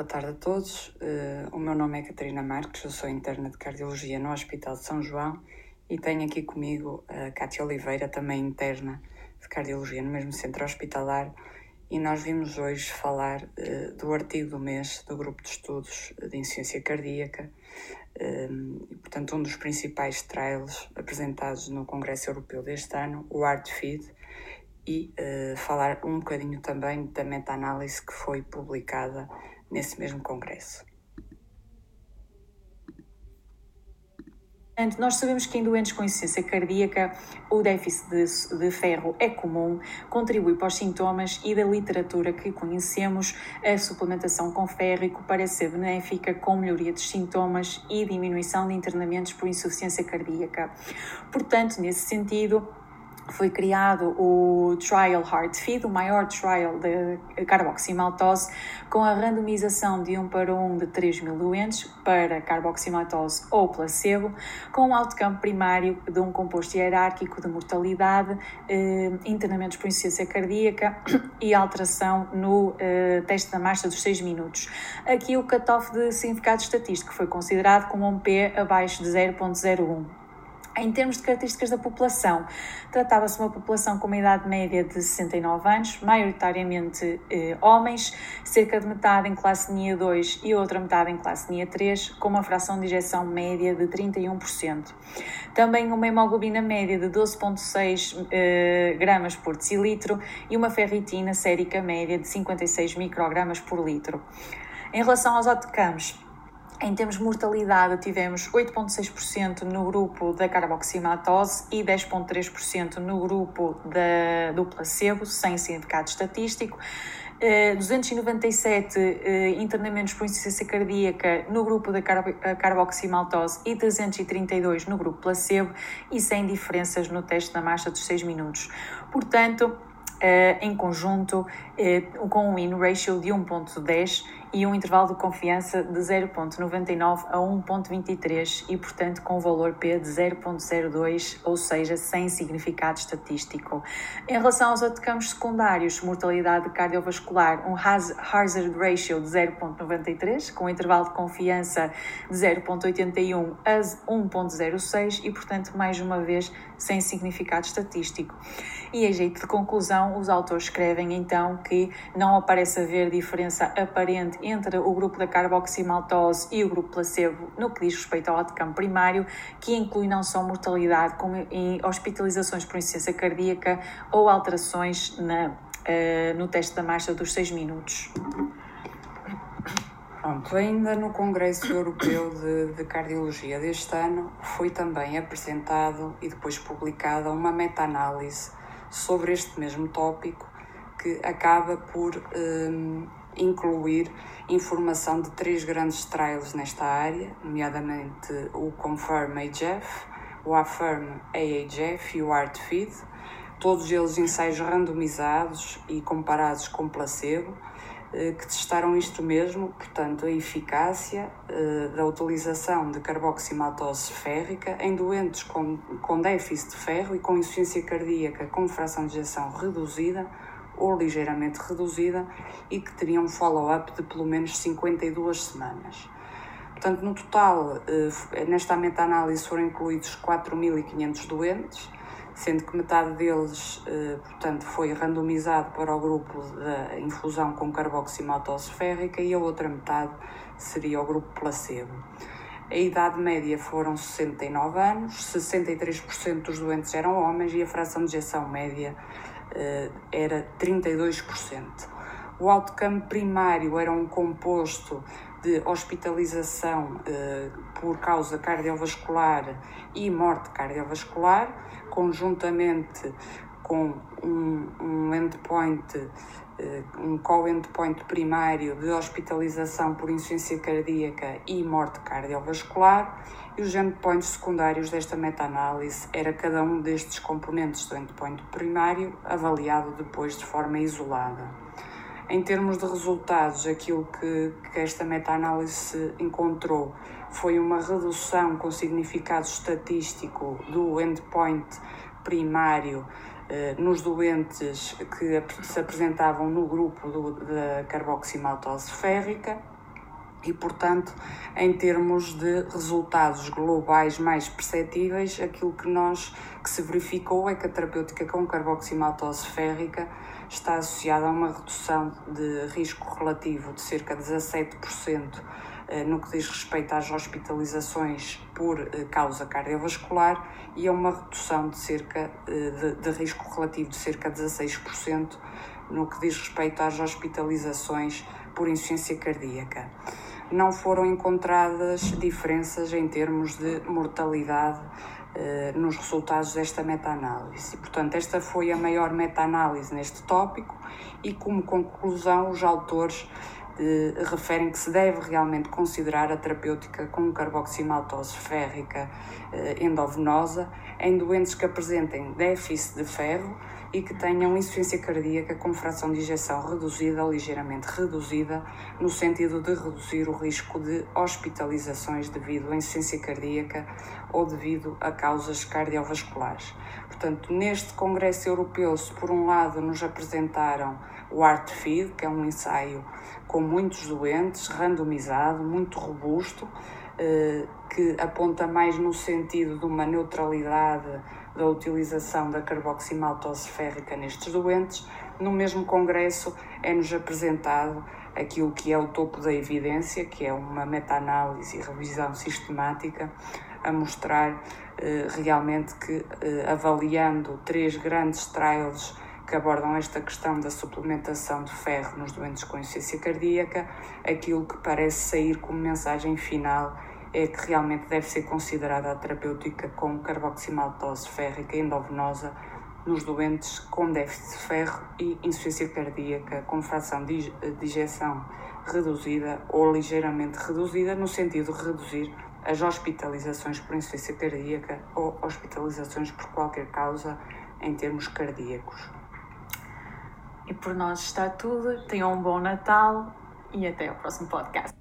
Boa tarde a todos. Uh, o meu nome é Catarina Marques, eu sou interna de Cardiologia no Hospital de São João e tenho aqui comigo a Cátia Oliveira, também interna de Cardiologia no mesmo centro hospitalar. E nós vimos hoje falar uh, do artigo do mês do Grupo de Estudos de Insuficiência Cardíaca, um, e, portanto, um dos principais trials apresentados no Congresso Europeu deste ano, o ARTFID, e uh, falar um bocadinho também da meta-análise que foi publicada nesse mesmo congresso. Nós sabemos que em doentes com insuficiência cardíaca o déficit de, de, ferro é comum, contribui para os sintomas e da literatura que conhecemos, a suplementação com férrico parece ser benéfica com melhoria dos sintomas e diminuição de internamentos por insuficiência cardíaca. Portanto, nesse sentido, foi criado o Trial Heart Feed, o maior trial de carboximaltose, com a randomização de um para um de 3 mil doentes para carboximaltose ou placebo, com um outcome primário de um composto hierárquico de mortalidade, eh, internamentos por insuficiência cardíaca e alteração no eh, teste da marcha dos 6 minutos. Aqui o cutoff de significado estatístico foi considerado como um P abaixo de 0.01. Em termos de características da população, tratava-se de uma população com uma idade média de 69 anos, maioritariamente eh, homens, cerca de metade em classe NIA 2 e outra metade em classe NIA 3, com uma fração de injeção média de 31%. Também uma hemoglobina média de 12,6 eh, gramas por decilitro e uma ferritina sérica média de 56 microgramas por litro. Em relação aos outcomes, em termos de mortalidade, tivemos 8,6% no grupo da carboximatose e 10,3% no grupo da, do placebo, sem significado estatístico. 297 uh, uh, internamentos por insuficiência cardíaca no grupo da carbo carboximaltose e 332 no grupo placebo e sem diferenças no teste da marcha dos 6 minutos. Portanto, em conjunto, com um in ratio de 1.10 e um intervalo de confiança de 0.99 a 1.23 e, portanto, com valor P de 0.02, ou seja, sem significado estatístico. Em relação aos outcomes secundários, mortalidade cardiovascular, um hazard ratio de 0.93, com um intervalo de confiança de 0.81 a 1.06 e, portanto, mais uma vez, sem significado estatístico. E a jeito de conclusão, os autores escrevem então que não aparece haver diferença aparente entre o grupo da carboximaltose e o grupo placebo no que diz respeito ao outcome primário, que inclui não só mortalidade, como hospitalizações por insuficiência cardíaca ou alterações na, uh, no teste da marcha dos 6 minutos. Pronto, ainda no Congresso Europeu de, de, Cardiologia deste ano foi também apresentado e depois publicada uma meta-análise sobre este mesmo tópico que acaba por um, incluir informação de três grandes trials nesta área, nomeadamente o Confirm AGF, o Affirm AHF e o ARTFID, todos eles ensaios randomizados e comparados com placebo, eh, que testaram isto mesmo, portanto, a eficácia eh, da utilização de carboximaltose férrica em doentes com, com déficit de ferro e com insuficiência cardíaca com fração de ejeção reduzida ou ligeiramente reduzida e que teriam um follow-up de pelo menos 52 semanas. Portanto, no total, eh, nesta meta-análise foram incluídos 4.500 doentes, sendo que metade deles, eh, portanto, foi randomizado para o grupo da infusão com carboximaltose férrica e a outra metade seria o grupo placebo. A idade média foram 69 anos, 63% dos doentes eram homens e a fração de ejeção média era 32%. O outcome primário era um composto de hospitalização eh, por causa cardiovascular e morte cardiovascular, conjuntamente com um, um endpoint, eh, um co-endpoint primário de hospitalização por insuficiência cardíaca e morte cardiovascular e os endpoints secundários desta meta-análise era cada um destes componentes do endpoint primário avaliado depois de forma isolada. Em termos de resultados, aquilo que, que esta meta-análise encontrou foi uma redução com significado estatístico do endpoint primário nos doentes que se apresentavam no grupo da carboximaltose férrica e, portanto, em termos de resultados globais mais perceptíveis, aquilo que nós que se verificou é que a terapêutica com carboximaltose férrica está associada a uma redução de risco relativo de cerca de 17% eh, no que diz respeito às hospitalizações por eh, causa cardiovascular e a uma redução de cerca eh, de, de risco relativo de cerca de 16% no que diz respeito às hospitalizações por insuficiência cardíaca. Não foram encontradas diferenças em termos de mortalidade eh, nos resultados desta meta-análise. Portanto, esta foi a maior meta-análise neste tópico e, como conclusão, os autores eh, referem que se deve realmente considerar a terapêutica com carboximaltose férrica eh, endovenosa em doentes que apresentem déficit de ferro e que tenham insuficiência cardíaca com fração de injeção reduzida, ligeiramente reduzida, no sentido de reduzir o risco de hospitalizações devido à insuficiência cardíaca ou devido a causas cardiovasculares. Portanto, neste Congresso Europeu, se por um lado nos apresentaram o ARTFID, que é um ensaio com muitos doentes, randomizado, muito robusto, eh, que aponta mais no sentido de uma neutralidade da utilização da carboximaltose férrica nestes doentes. No mesmo congresso é-nos apresentado aquilo que é o topo da evidência, que é uma meta-análise e revisão sistemática, a mostrar eh, realmente que, eh, avaliando três grandes trials que abordam esta questão da suplementação de ferro nos doentes com insuficiência cardíaca, aquilo que parece sair como mensagem final é que realmente deve ser considerada a terapêutica com carboximaltose férrica endovenosa nos doentes com déficit de ferro e insuficiência cardíaca com fração de injeção reduzida ou ligeiramente reduzida, no sentido de reduzir as hospitalizações por insuficiência cardíaca ou hospitalizações por qualquer causa em termos cardíacos. E por nós está tudo. Tenham um bom Natal e até ao próximo podcast.